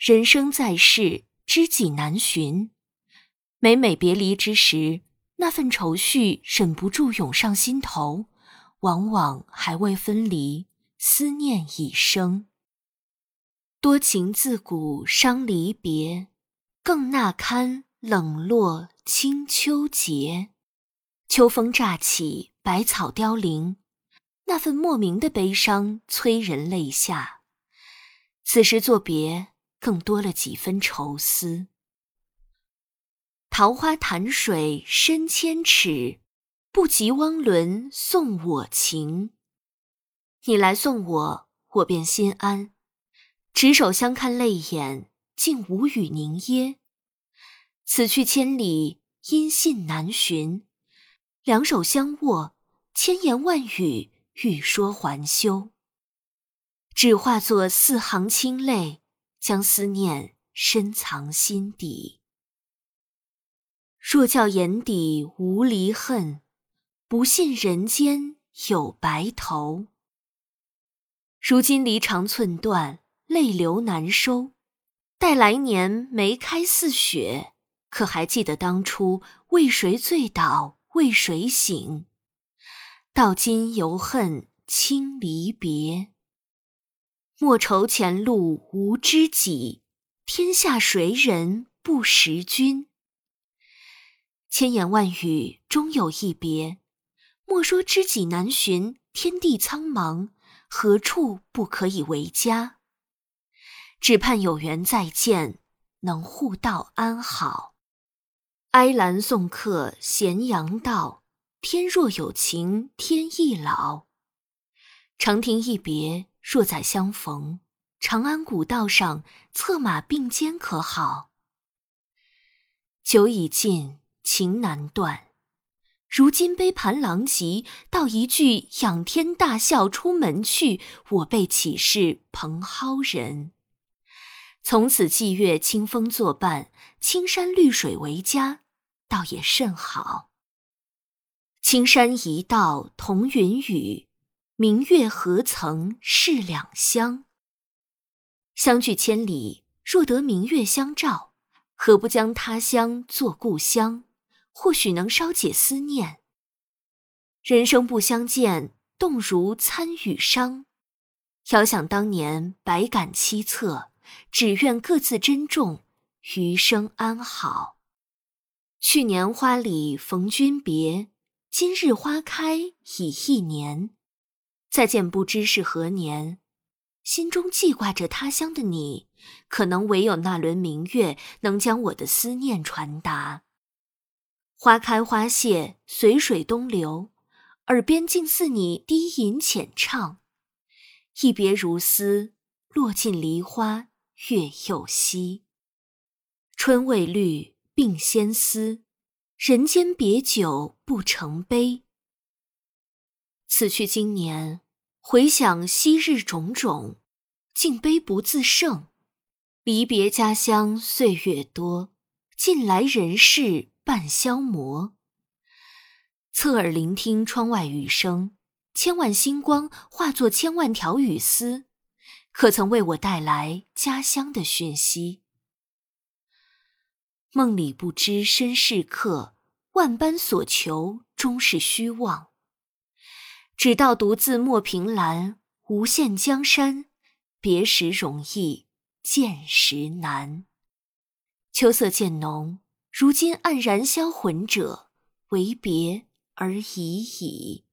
人生在世，知己难寻。每每别离之时，那份愁绪忍不住涌上心头，往往还未分离，思念已生。多情自古伤离别，更那堪冷落清秋节。秋风乍起，百草凋零，那份莫名的悲伤催人泪下。此时作别。更多了几分愁思。桃花潭水深千尺，不及汪伦送我情。你来送我，我便心安。执手相看泪眼，竟无语凝噎。此去千里，音信难寻。两手相握，千言万语欲说还休。只化作四行清泪。将思念深藏心底。若教眼底无离恨，不信人间有白头。如今离肠寸断，泪流难收。待来年梅开似雪，可还记得当初为谁醉倒，为谁醒？到今犹恨轻离别。莫愁前路无知己，天下谁人不识君？千言万语终有一别。莫说知己难寻，天地苍茫，何处不可以为家？只盼有缘再见，能互道安好。哀兰送客咸阳道，天若有情天亦老。长亭一别。若再相逢，长安古道上策马并肩可好？酒已尽，情难断。如今杯盘狼藉，道一句仰天大笑出门去，我辈岂是蓬蒿人？从此霁月清风作伴，青山绿水为家，倒也甚好。青山一道同云雨。明月何曾是两乡？相距千里，若得明月相照，何不将他乡作故乡？或许能稍解思念。人生不相见，动如参与商。遥想当年，百感凄恻，只愿各自珍重，余生安好。去年花里逢君别，今日花开已一年。再见不知是何年，心中记挂着他乡的你，可能唯有那轮明月能将我的思念传达。花开花谢，随水东流，耳边竟似你低吟浅唱。一别如斯，落尽梨花月又西。春未绿，鬓先丝，人间别久不成悲。此去经年，回想昔日种种，竟悲不自胜。离别家乡岁月多，近来人事半消磨。侧耳聆听窗外雨声，千万星光化作千万条雨丝，可曾为我带来家乡的讯息？梦里不知身是客，万般所求终是虚妄。只道独自莫凭栏，无限江山，别时容易见时难。秋色渐浓，如今黯然销魂者，唯别而已矣。